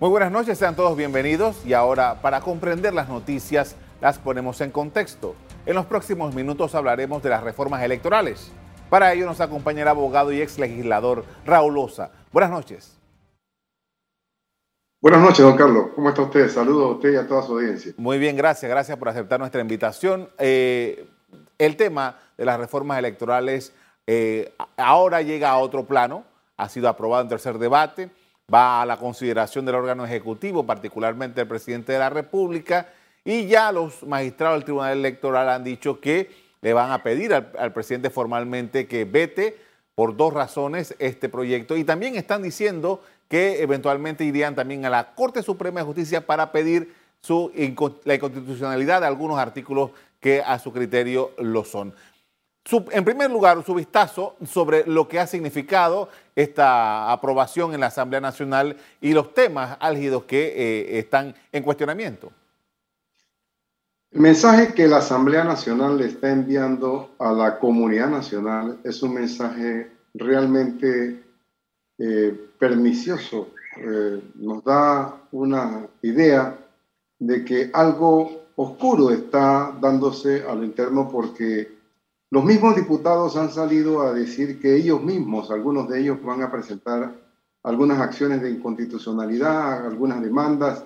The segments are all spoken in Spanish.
Muy buenas noches, sean todos bienvenidos y ahora para comprender las noticias las ponemos en contexto. En los próximos minutos hablaremos de las reformas electorales. Para ello nos acompaña el abogado y ex legislador Raúl Osa. Buenas noches. Buenas noches, don Carlos. ¿Cómo está usted? Saludos a usted y a toda su audiencia. Muy bien, gracias. Gracias por aceptar nuestra invitación. Eh, el tema de las reformas electorales eh, ahora llega a otro plano. Ha sido aprobado en tercer debate va a la consideración del órgano ejecutivo, particularmente el presidente de la República, y ya los magistrados del Tribunal Electoral han dicho que le van a pedir al, presidente formalmente que vete por dos razones este proyecto. Y también están diciendo que eventualmente irían también a la Corte Suprema de Justicia para pedir su, la inconstitucionalidad de algunos artículos que a su criterio lo son en primer lugar, su vistazo sobre lo que ha significado esta aprobación en la Asamblea Nacional y los temas álgidos que eh, están en cuestionamiento. El mensaje que la Asamblea Nacional le está enviando a la comunidad nacional es un mensaje realmente eh, pernicioso. Eh, nos da una idea de que algo oscuro está dándose a lo interno porque los mismos diputados han salido a decir que ellos mismos, algunos de ellos van a presentar algunas acciones de inconstitucionalidad, algunas demandas,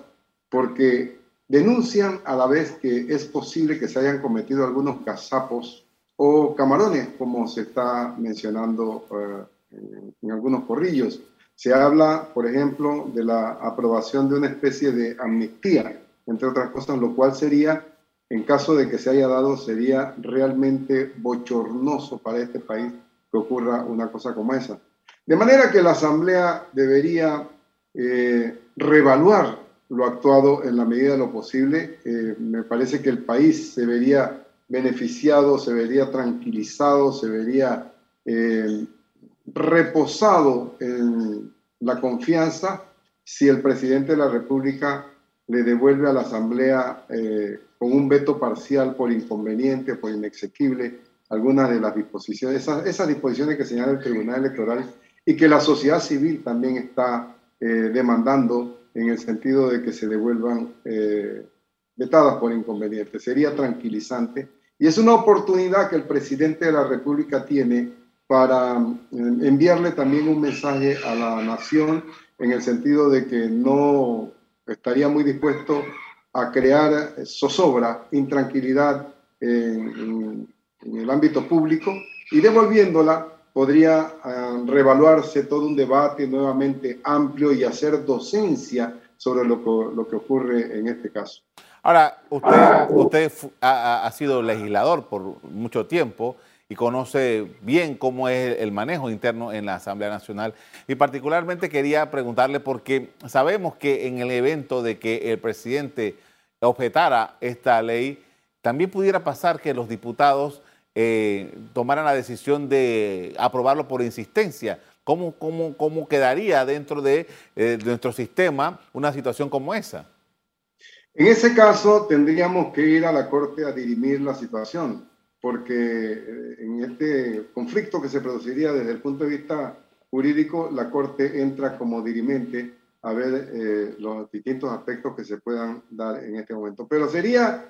porque denuncian a la vez que es posible que se hayan cometido algunos cazapos o camarones, como se está mencionando eh, en algunos corrillos. Se habla, por ejemplo, de la aprobación de una especie de amnistía, entre otras cosas, lo cual sería en caso de que se haya dado, sería realmente bochornoso para este país que ocurra una cosa como esa. De manera que la Asamblea debería eh, reevaluar lo actuado en la medida de lo posible. Eh, me parece que el país se vería beneficiado, se vería tranquilizado, se vería eh, reposado en la confianza si el presidente de la República le devuelve a la Asamblea con un veto parcial por inconveniente, por inexequible, algunas de las disposiciones, esas, disposiciones que señala el Tribunal Electoral y que la sociedad civil también está eh, demandando en el sentido de que se devuelvan eh, vetadas por inconveniente. Sería tranquilizante y es una oportunidad que el presidente de la República tiene para eh, enviarle también un mensaje a la nación en el sentido de que no estaría muy dispuesto a crear zozobra, intranquilidad en, el ámbito público y devolviéndola podría uh, reevaluarse todo un debate nuevamente amplio y hacer docencia sobre lo que, lo que ocurre en este caso. Ahora, usted, usted ha, ha, sido legislador por mucho tiempo y conoce bien cómo es el manejo interno en la Asamblea Nacional. Y particularmente quería preguntarle porque sabemos que en el evento de que el presidente objetara esta ley, también pudiera pasar que los diputados eh, tomaran la decisión de aprobarlo por insistencia. ¿Cómo, cómo, cómo quedaría dentro de, eh, de nuestro sistema una situación como esa? En ese caso, tendríamos que ir a la Corte a dirimir la situación, porque eh, en este conflicto que se produciría desde el punto de vista jurídico, la Corte entra como dirimente a ver eh, los distintos aspectos que se puedan dar en este momento. Pero sería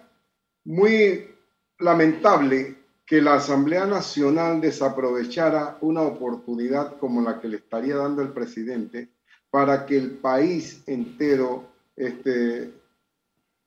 muy lamentable que la Asamblea Nacional desaprovechara una oportunidad como la que le estaría dando el presidente para que el país entero este,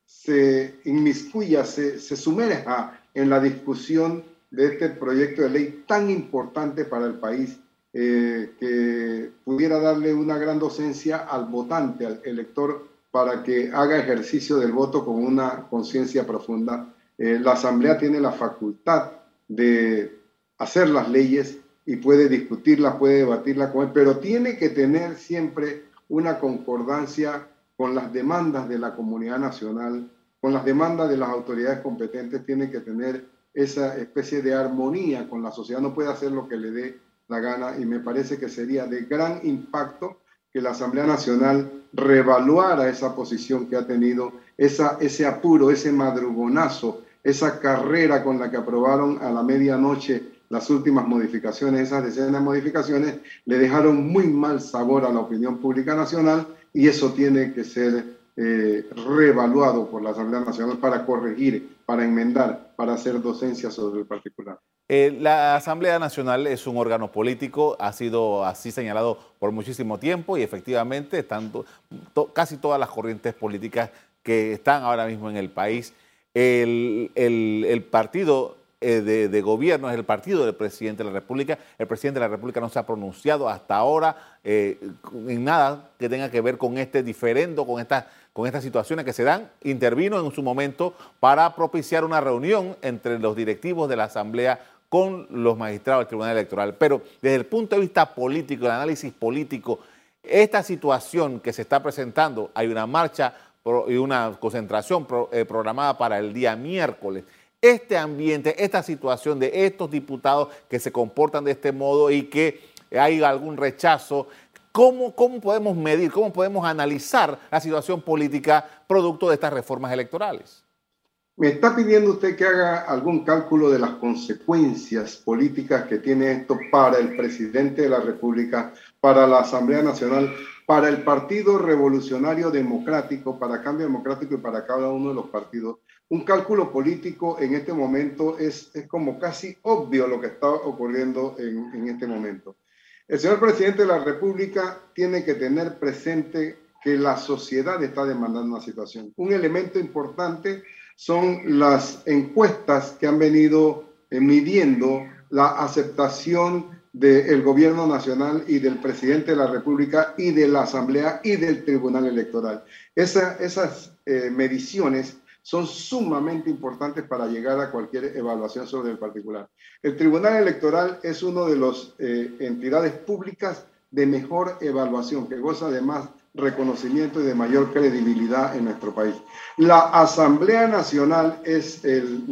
se inmiscuya, se, se sumerja en la discusión de este proyecto de ley tan importante para el país eh, que pudiera darle una gran docencia al votante, al elector, para que haga ejercicio del voto con una conciencia profunda. Eh, la Asamblea tiene la facultad de hacer las leyes y puede discutirlas, puede debatirlas con él, pero tiene que tener siempre una concordancia con las demandas de la comunidad nacional, con las demandas de las autoridades competentes, tiene que tener esa especie de armonía con la sociedad, no puede hacer lo que le dé la gana y me parece que sería de gran impacto que la Asamblea Nacional revaluara esa posición que ha tenido, esa, ese apuro, ese madrugonazo, esa carrera con la que aprobaron a la medianoche las últimas modificaciones, esas decenas de modificaciones, le dejaron muy mal sabor a la opinión pública nacional y eso tiene que ser eh, reevaluado por la Asamblea Nacional para corregir, para enmendar, para hacer docencia sobre el particular. Eh, la Asamblea Nacional es un órgano político, ha sido así señalado por muchísimo tiempo y efectivamente están casi todas las corrientes políticas que están ahora mismo en el país. El, partido eh, de, gobierno es el partido del presidente de la República. El presidente de la República no se ha pronunciado hasta ahora eh, en nada que tenga que ver con este diferendo, con estas con estas situaciones que se dan, intervino en su momento para propiciar una reunión entre los directivos de la Asamblea con los magistrados del Tribunal Electoral. Pero desde el punto de vista político, el análisis político, esta situación que se está presentando, hay una marcha y una concentración eh, programada para el día miércoles. Este ambiente, esta situación de estos diputados que se comportan de este modo y que hay algún rechazo, ¿cómo, podemos medir, cómo podemos analizar la situación política producto de estas reformas electorales? Me está pidiendo usted que haga algún cálculo de las consecuencias políticas que tiene esto para el presidente de la República, para la Asamblea Nacional, para el Partido Revolucionario Democrático, para Cambio Democrático y para cada uno de los partidos. Un cálculo político en este momento es, es como casi obvio lo que está ocurriendo en, en este momento. El señor presidente de la República tiene que tener presente que la sociedad está demandando una situación. Un elemento importante son las encuestas que han venido eh, midiendo la aceptación del gobierno nacional y del presidente de la República y de la Asamblea y del Tribunal Electoral. esas eh, mediciones son sumamente importantes para llegar a cualquier evaluación sobre el particular. El Tribunal Electoral es una de las eh, entidades públicas de mejor evaluación, que goza de más reconocimiento y de mayor credibilidad en nuestro país. La Asamblea Nacional es el,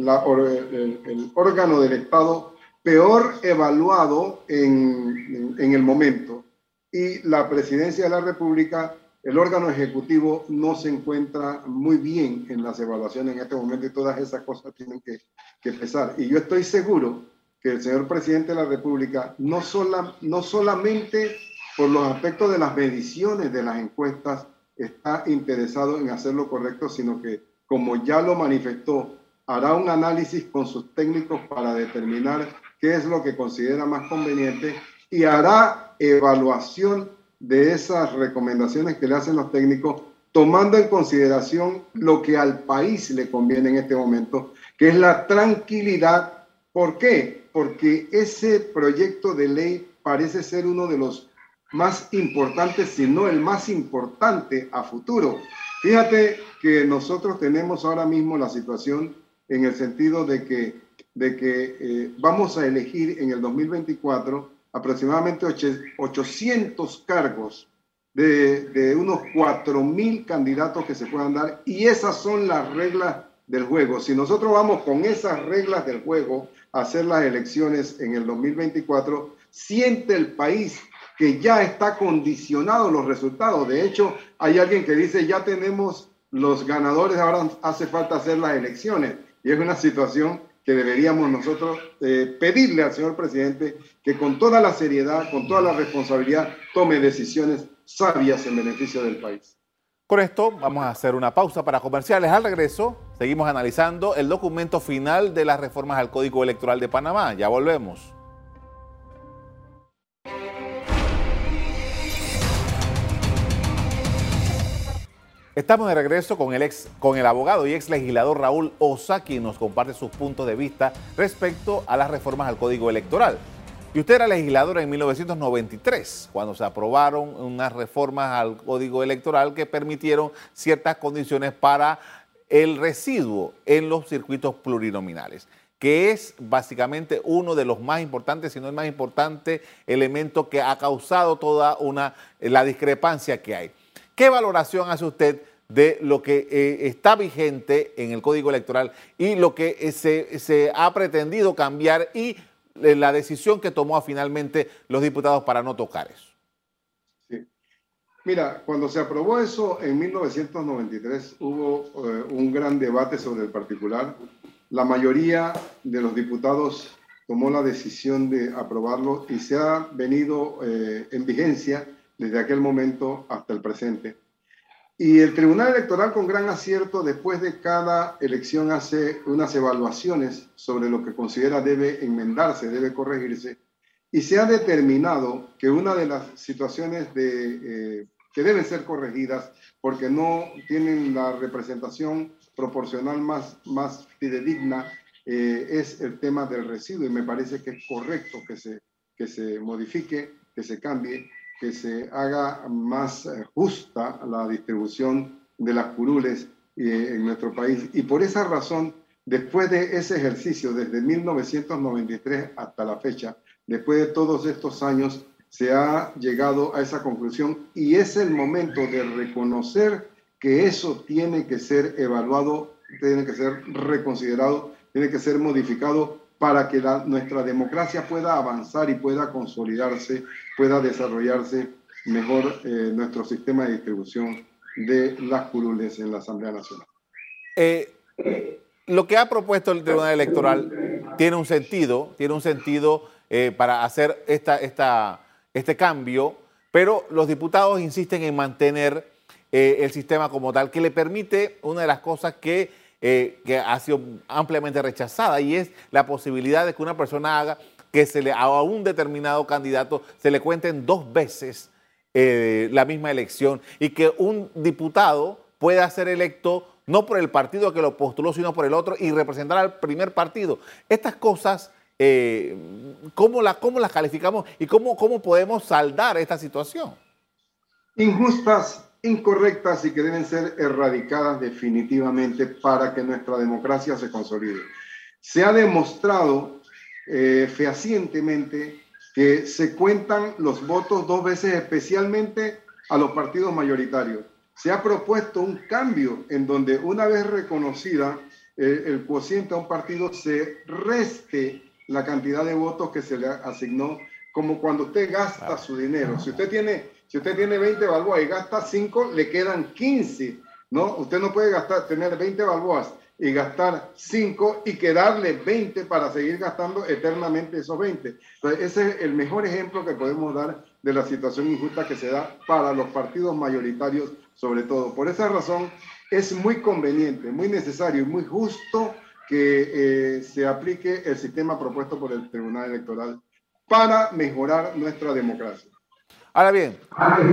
órgano del Estado peor evaluado en, en, el momento y la Presidencia de la República, el órgano ejecutivo, no se encuentra muy bien en las evaluaciones en este momento y todas esas cosas tienen que, que pesar. Y yo estoy seguro que el señor presidente de la República no, sola, no solamente por los aspectos de las mediciones de las encuestas, está interesado en hacer lo correcto, sino que, como ya lo manifestó, hará un análisis con sus técnicos para determinar qué es lo que considera más conveniente y hará evaluación de esas recomendaciones que le hacen los técnicos, tomando en consideración lo que al país le conviene en este momento, que es la tranquilidad. ¿Por qué? Porque ese proyecto de ley parece ser uno de los más importante, si no el más importante a futuro. Fíjate que nosotros tenemos ahora mismo la situación en el sentido de que, de que eh, vamos a elegir en el 2024 aproximadamente 800 cargos de, de unos 4.000 candidatos que se puedan dar y esas son las reglas del juego. Si nosotros vamos con esas reglas del juego a hacer las elecciones en el 2024, siente el país que ya está condicionado los resultados. De hecho, hay alguien que dice, ya tenemos los ganadores, ahora hace falta hacer las elecciones. Y es una situación que deberíamos nosotros eh, pedirle al señor presidente que con toda la seriedad, con toda la responsabilidad, tome decisiones sabias en beneficio del país. Con esto vamos a hacer una pausa para comerciales. Al regreso, seguimos analizando el documento final de las reformas al Código Electoral de Panamá. Ya volvemos. Estamos de regreso con el, ex, con el abogado y ex legislador Raúl Osa, quien nos comparte sus puntos de vista respecto a las reformas al Código Electoral. Y usted era legislador en 1993, cuando se aprobaron unas reformas al Código Electoral que permitieron ciertas condiciones para el residuo en los circuitos plurinominales que es básicamente uno de los más importantes, si no el más importante elemento que ha causado toda una, la discrepancia que hay. ¿Qué valoración hace usted de lo que eh, está vigente en el Código Electoral y lo que eh, se, ha pretendido cambiar y eh, la decisión que tomó finalmente los diputados para no tocar eso? Mira, cuando se aprobó eso en 1993 hubo un gran debate sobre el particular. La mayoría de los diputados tomó la decisión de aprobarlo y se ha venido en vigencia desde aquel momento hasta el presente. Y el Tribunal Electoral con gran acierto después de cada elección hace unas evaluaciones sobre lo que considera debe enmendarse, debe corregirse. Y se ha determinado que una de las situaciones de, eh, que deben ser corregidas porque no tienen la representación proporcional más, más fidedigna eh, es el tema del residuo y me parece que es correcto que se, que se modifique, que se cambie que se haga más eh, justa la distribución de las curules eh, en nuestro país. Y por esa razón, después de ese ejercicio, desde 1993 hasta la fecha, después de todos estos años, se ha llegado a esa conclusión y es el momento de reconocer que eso tiene que ser evaluado, tiene que ser reconsiderado, tiene que ser modificado para que nuestra democracia pueda avanzar y pueda consolidarse, pueda desarrollarse mejor eh, nuestro sistema de distribución de las curules en la Asamblea Nacional. Eh, lo que ha propuesto el Tribunal Electoral tiene un sentido, tiene un sentido eh, para hacer esta, esta, este cambio, pero los diputados insisten en mantener el sistema como tal, que le permite una de las cosas que eh, que ha sido ampliamente rechazada y es la posibilidad de que una persona haga que se le, a un determinado candidato se le cuenten dos veces eh, la misma elección y que un diputado pueda ser electo no por el partido que lo postuló, sino por el otro y representar al primer partido. Estas cosas, eh, ¿cómo, las calificamos y cómo, cómo podemos saldar esta situación? Injustas, incorrectas y que deben ser erradicadas definitivamente para que nuestra democracia se consolide. Se ha demostrado eh, fehacientemente que se cuentan los votos dos veces, especialmente a los partidos mayoritarios. Se ha propuesto un cambio en donde una vez reconocida eh, el cociente a un partido se reste la cantidad de votos que se le asignó, como cuando usted gasta su dinero. Si usted tiene si usted tiene 20 balboas y gasta 5, le quedan 15. ¿no? Usted no puede gastar, tener 20 balboas y gastar 5 y quedarle 20 para seguir gastando eternamente esos 20. Entonces, ese es el mejor ejemplo que podemos dar de la situación injusta que se da para los partidos mayoritarios, sobre todo. Por esa razón, es muy conveniente, muy necesario y muy justo que eh, se aplique el sistema propuesto por el Tribunal Electoral para mejorar nuestra democracia. Ahora bien,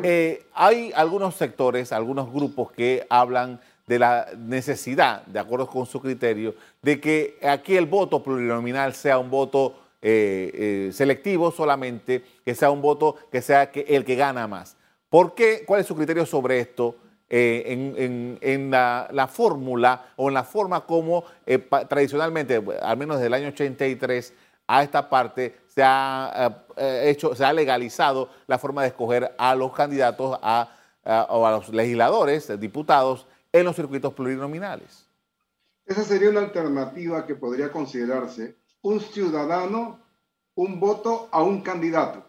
eh, hay algunos sectores, algunos grupos que hablan de la necesidad, de acuerdo con su criterio, de que aquí el voto plurinominal sea un voto eh, eh, selectivo solamente, que sea un voto que sea el que gana más. ¿Por qué? ¿Cuál es su criterio sobre esto? en, la, la fórmula o en la forma como tradicionalmente, al menos desde el año 83 a esta parte, se ha eh, hecho, se ha legalizado la forma de escoger a los candidatos a, o a los legisladores, diputados, en los circuitos plurinominales. Esa sería una alternativa que podría considerarse un ciudadano, un voto a un candidato.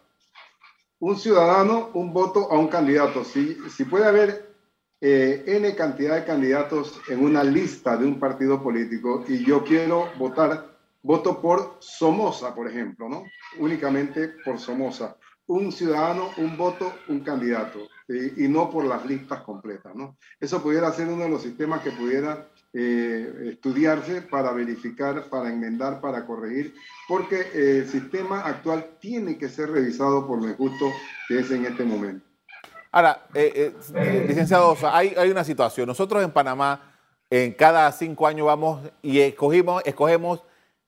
Un ciudadano, un voto a un candidato. Si, si puede haber eh, N cantidad de candidatos en una lista de un partido político y yo quiero votar voto por Somoza, por ejemplo, ¿no? Únicamente por Somoza. Un ciudadano, un voto, un candidato, y no por las listas completas, ¿no? Eso pudiera ser uno de los sistemas que pudiera eh, estudiarse para verificar, para enmendar, para corregir, porque eh, el sistema actual tiene que ser revisado por lo justo que es en este momento. Ahora, eh, licenciado hay, hay una situación. Nosotros en Panamá, en cada cinco años vamos y escogimos, escogemos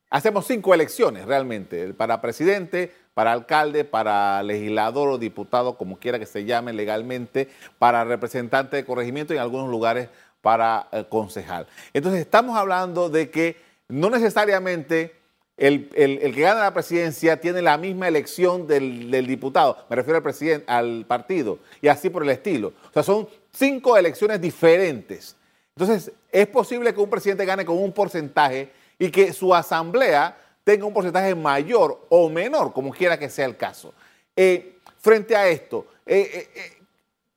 Hacemos cinco elecciones realmente, para presidente, para alcalde, para legislador o diputado, como quiera que se llame legalmente, para representante de corregimiento y en algunos lugares para eh, concejal. Entonces estamos hablando de que no necesariamente el, que gana la presidencia tiene la misma elección del, del, diputado, me refiero al, presidente, al partido, y así por el estilo. O sea, son cinco elecciones diferentes. Entonces, es posible que un presidente gane con un porcentaje y que su asamblea tenga un porcentaje mayor o menor, como quiera que sea el caso. Eh, frente a esto, eh, eh,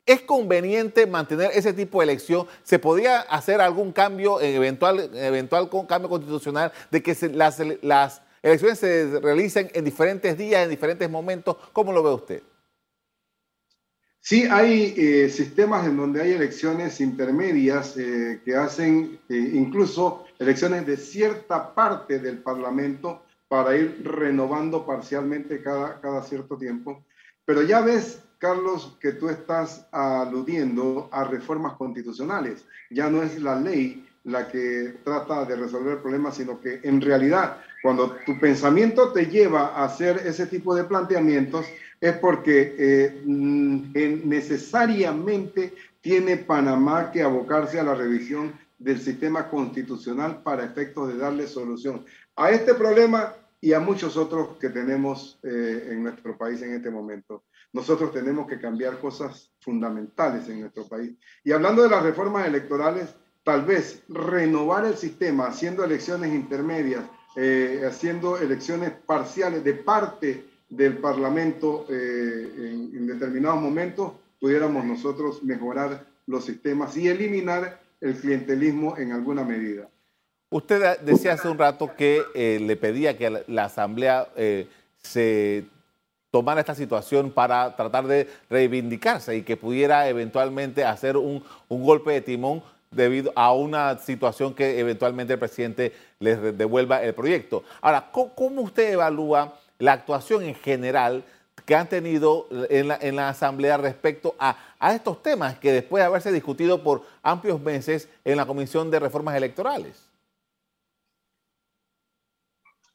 ¿es conveniente mantener ese tipo de elección? ¿Se podría hacer algún cambio, eventual, eventual cambio constitucional, de que las, las elecciones se realicen en diferentes días, en diferentes momentos? ¿Cómo lo ve usted? Sí, hay sistemas en donde hay elecciones intermedias que hacen incluso elecciones de cierta parte del Parlamento para ir renovando parcialmente cada, cada cierto tiempo. Pero ya ves, Carlos, que tú estás aludiendo a reformas constitucionales. Ya no es la ley la que trata de resolver el problema, sino que en realidad cuando tu pensamiento te lleva a hacer ese tipo de planteamientos, es porque eh, mm, necesariamente tiene Panamá que abocarse a la revisión del sistema constitucional para efectos de darle solución a este problema y a muchos otros que tenemos eh, en nuestro país en este momento. Nosotros tenemos que cambiar cosas fundamentales en nuestro país. Y hablando de las reformas electorales, tal vez renovar el sistema haciendo elecciones intermedias, eh, haciendo elecciones parciales de parte del Parlamento eh, en, determinados momentos, pudiéramos nosotros mejorar los sistemas y eliminar el clientelismo en alguna medida. Usted decía hace un rato que eh, le pedía que la, Asamblea se tomara esta situación para tratar de reivindicarse y que pudiera eventualmente hacer un, un golpe de timón debido a una situación que eventualmente el presidente les devuelva el proyecto. Ahora, ¿cómo usted evalúa la actuación en general que han tenido en la, Asamblea respecto a, a, estos temas que después de haberse discutido por amplios meses en la Comisión de Reformas Electorales?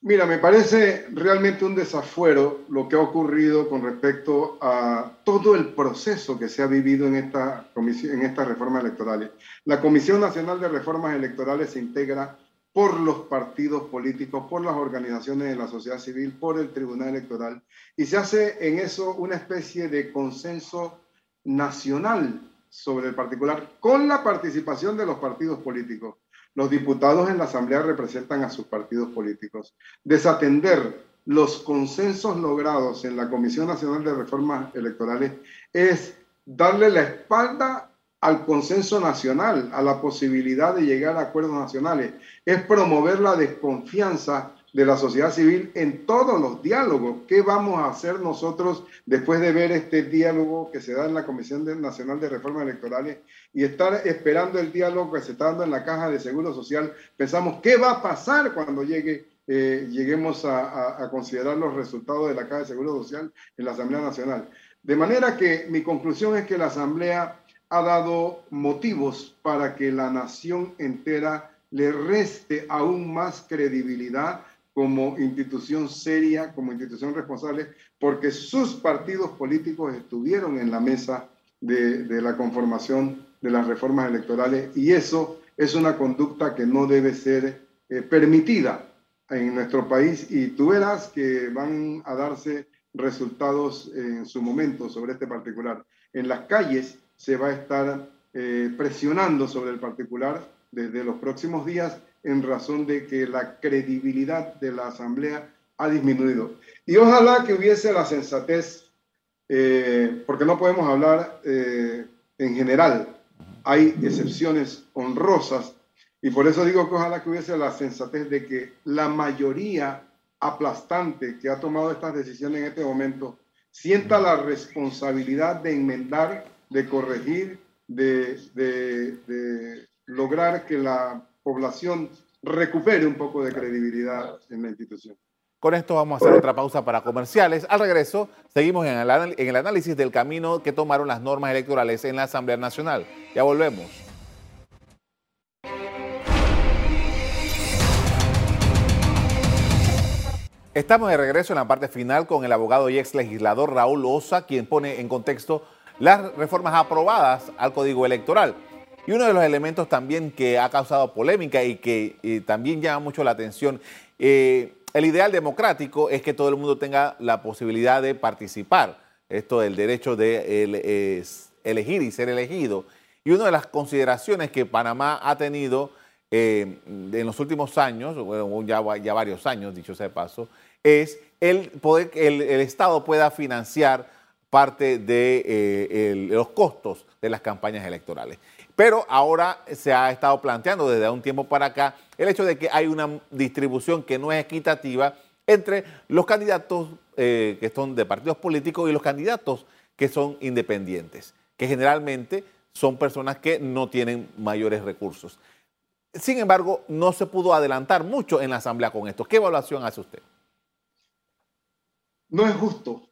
Mira, me parece realmente un desafuero lo que ha ocurrido con respecto a todo el proceso que se ha vivido en esta comisión, en estas reformas electorales. La Comisión Nacional de Reformas Electorales se integra por los partidos políticos, por las organizaciones de la sociedad civil, por el Tribunal Electoral, y se hace en eso una especie de consenso nacional sobre el particular, con la participación de los partidos políticos. Los diputados en la Asamblea representan a sus partidos políticos. Desatender los consensos logrados en la Comisión Nacional de Reformas Electorales es darle la espalda al consenso nacional, a la posibilidad de llegar a acuerdos nacionales, es promover la desconfianza de la sociedad civil en todos los diálogos. ¿Qué vamos a hacer nosotros después de ver este diálogo que se da en la Comisión Nacional de Reformas Electorales y estar esperando el diálogo que se está dando en la Caja de Seguro Social? Pensamos, ¿qué va a pasar cuando llegue, eh, lleguemos a, a considerar los resultados de la Caja de Seguro Social en la Asamblea Nacional? De manera que mi conclusión es que la Asamblea ha dado motivos para que la nación entera le reste aún más credibilidad como institución seria, como institución responsable, porque sus partidos políticos estuvieron en la mesa de, la conformación de las reformas electorales y eso es una conducta que no debe ser eh, permitida en nuestro país y tú verás que van a darse resultados en su momento sobre este particular. En las calles se va a estar eh, presionando sobre el particular desde los próximos días en razón de que la credibilidad de la Asamblea ha disminuido. Y ojalá que hubiese la sensatez, eh, porque no podemos hablar eh, en general, hay excepciones honrosas, y por eso digo que ojalá que hubiese la sensatez de que la mayoría aplastante que ha tomado estas decisiones en este momento sienta la responsabilidad de enmendar, de corregir, de, de lograr que la población recupere un poco de credibilidad en la institución. Con esto vamos a hacer otra pausa para comerciales. Al regreso, seguimos en el, en el análisis del camino que tomaron las normas electorales en la Asamblea Nacional. Ya volvemos. Estamos de regreso en la parte final con el abogado y ex legislador Raúl Osa, quien pone en contexto las reformas aprobadas al Código Electoral. Y uno de los elementos también que ha causado polémica y que también llama mucho la atención, eh, el ideal democrático es que todo el mundo tenga la posibilidad de participar, esto del derecho de elegir y ser elegido. Y una de las consideraciones que Panamá ha tenido eh, en los últimos años, bueno, ya, ya, varios años, dicho sea de paso, es el poder que el, Estado pueda financiar parte de eh, los costos de las campañas electorales. Pero ahora se ha estado planteando desde un tiempo para acá el hecho de que hay una distribución que no es equitativa entre los candidatos eh, que son de partidos políticos y los candidatos que son independientes, que generalmente son personas que no tienen mayores recursos. Sin embargo, no se pudo adelantar mucho en la Asamblea con esto. ¿Qué evaluación hace usted? No es justo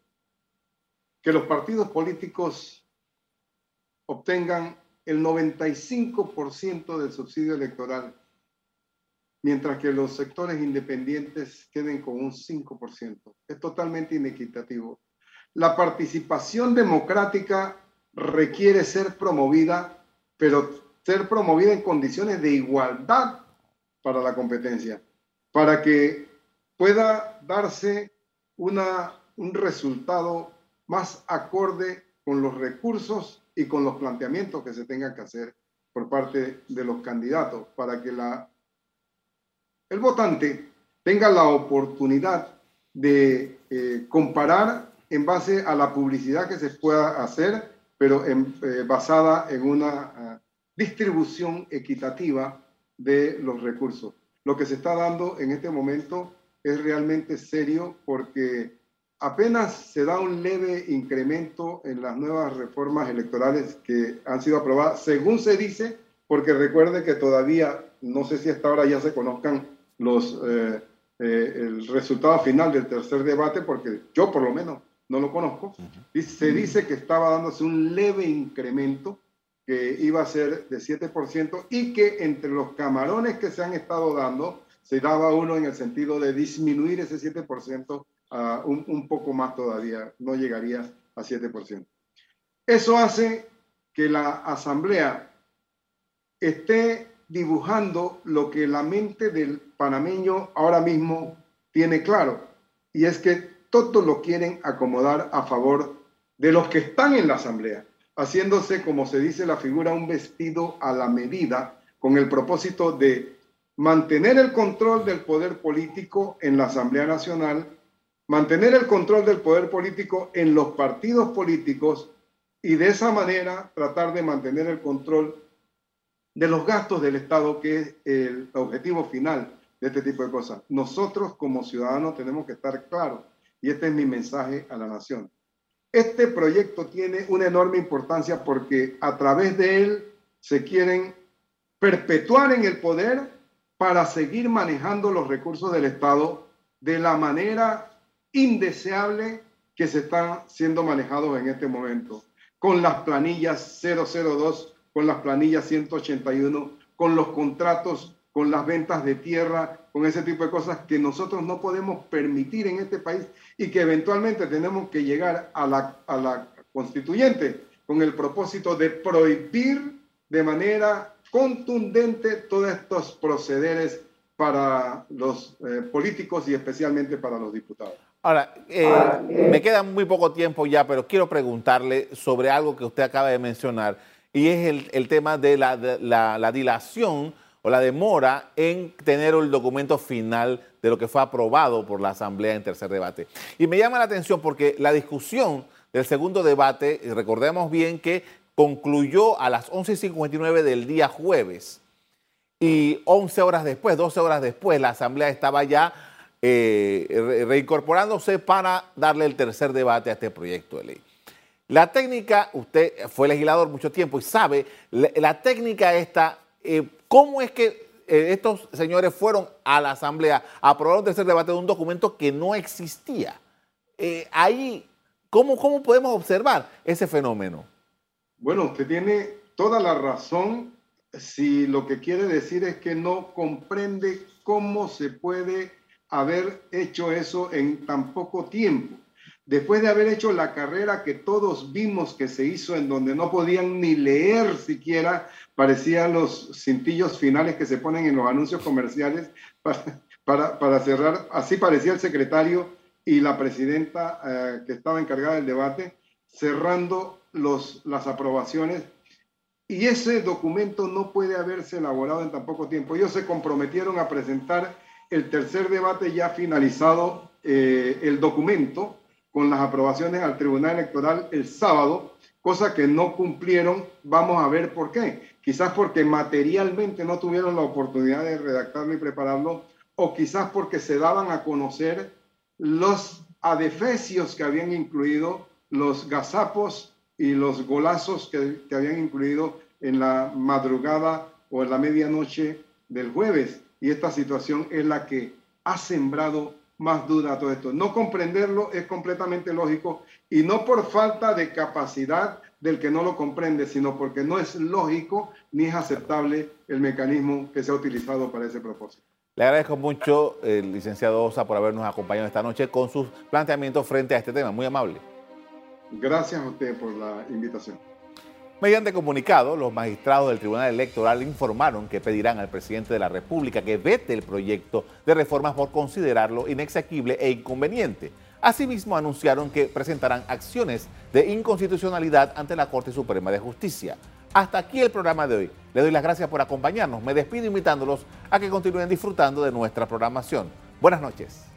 que los partidos políticos obtengan el 95% del subsidio electoral, mientras que los sectores independientes queden con un 5%. Es totalmente inequitativo. La participación democrática requiere ser promovida, pero ser promovida en condiciones de igualdad para la competencia, para que pueda darse una, un resultado más acorde con los recursos y con los planteamientos que se tengan que hacer por parte de los candidatos, para que la, el votante tenga la oportunidad de eh, comparar en base a la publicidad que se pueda hacer, pero en, eh, basada en una uh, distribución equitativa de los recursos. Lo que se está dando en este momento es realmente serio porque apenas se da un leve incremento en las nuevas reformas electorales que han sido aprobadas, según se dice, porque recuerde que todavía, no sé si hasta ahora ya se conozcan los, eh, eh, el resultado final del tercer debate, porque yo por lo menos no lo conozco. Se dice que estaba dándose un leve incremento que iba a ser de 7% y que entre los camarones que se han estado dando, se daba uno en el sentido de disminuir ese 7% un, un poco más todavía, no llegaría a 7%. Eso hace que la asamblea esté dibujando lo que la mente del panameño ahora mismo tiene claro, y es que todos lo quieren acomodar a favor de los que están en la asamblea haciéndose, como se dice la figura, un vestido a la medida con el propósito de mantener el control del poder político en la Asamblea Nacional, mantener el control del poder político en los partidos políticos y de esa manera tratar de mantener el control de los gastos del Estado, que es el objetivo final de este tipo de cosas. Nosotros como ciudadanos tenemos que estar claros y este es mi mensaje a la nación. Este proyecto tiene una enorme importancia porque a través de él se quieren perpetuar en el poder para seguir manejando los recursos del Estado de la manera indeseable que se están siendo manejados en este momento, con las planillas 002, con las planillas 181, con los contratos, con las ventas de tierra, con ese tipo de cosas que nosotros no podemos permitir en este país y que eventualmente tenemos que llegar a la, a la constituyente con el propósito de prohibir de manera contundente todos estos procederes para los eh, políticos y especialmente para los diputados. Ahora, eh, me queda muy poco tiempo ya, pero quiero preguntarle sobre algo que usted acaba de mencionar y es el, el tema de la, de la, la dilación o la demora en tener el documento final de lo que fue aprobado por la Asamblea en tercer debate. Y me llama la atención porque la discusión del segundo debate, recordemos bien que concluyó a las 11.59 del día jueves y 11 horas después, 12 horas después, la Asamblea estaba ya eh, reincorporándose para darle el tercer debate a este proyecto de ley. La técnica, usted fue legislador mucho tiempo y sabe, la, técnica esta eh, ¿cómo es que eh, estos señores fueron a la Asamblea a aprobar un tercer debate de un documento que no existía? Ahí, ¿cómo, ¿cómo podemos observar ese fenómeno? Bueno, usted tiene toda la razón si lo que quiere decir es que no comprende cómo se puede haber hecho eso en tan poco tiempo después de haber hecho la carrera que todos vimos que se hizo en donde no podían ni leer siquiera, parecían los cintillos finales que se ponen en los anuncios comerciales para, para, cerrar, así parecía el secretario y la presidenta eh, que estaba encargada del debate, cerrando los, las aprobaciones. Y ese documento no puede haberse elaborado en tan poco tiempo. Ellos se comprometieron a presentar el tercer debate ya finalizado, eh, el documento, con las aprobaciones al Tribunal Electoral el sábado, cosa que no cumplieron. Vamos a ver por qué. Quizás porque materialmente no tuvieron la oportunidad de redactarlo y prepararlo, o quizás porque se daban a conocer los adefesios que habían incluido los gazapos y los golazos que, que habían incluido en la madrugada o en la medianoche del jueves. Y esta situación es la que ha sembrado más duda a todo esto. No comprenderlo es completamente lógico y no por falta de capacidad del que no lo comprende, sino porque no es lógico ni es aceptable el mecanismo que se ha utilizado para ese propósito. Le agradezco mucho, el licenciado Osa, por habernos acompañado esta noche con sus planteamientos frente a este tema. Muy amable. Gracias a usted por la invitación. Mediante comunicado, los magistrados del Tribunal Electoral informaron que pedirán al presidente de la República que vete el proyecto de reformas por considerarlo inexequible e inconveniente. Asimismo, anunciaron que presentarán acciones de inconstitucionalidad ante la Corte Suprema de Justicia. Hasta aquí el programa de hoy. Le doy las gracias por acompañarnos. Me despido invitándolos a que continúen disfrutando de nuestra programación. Buenas noches.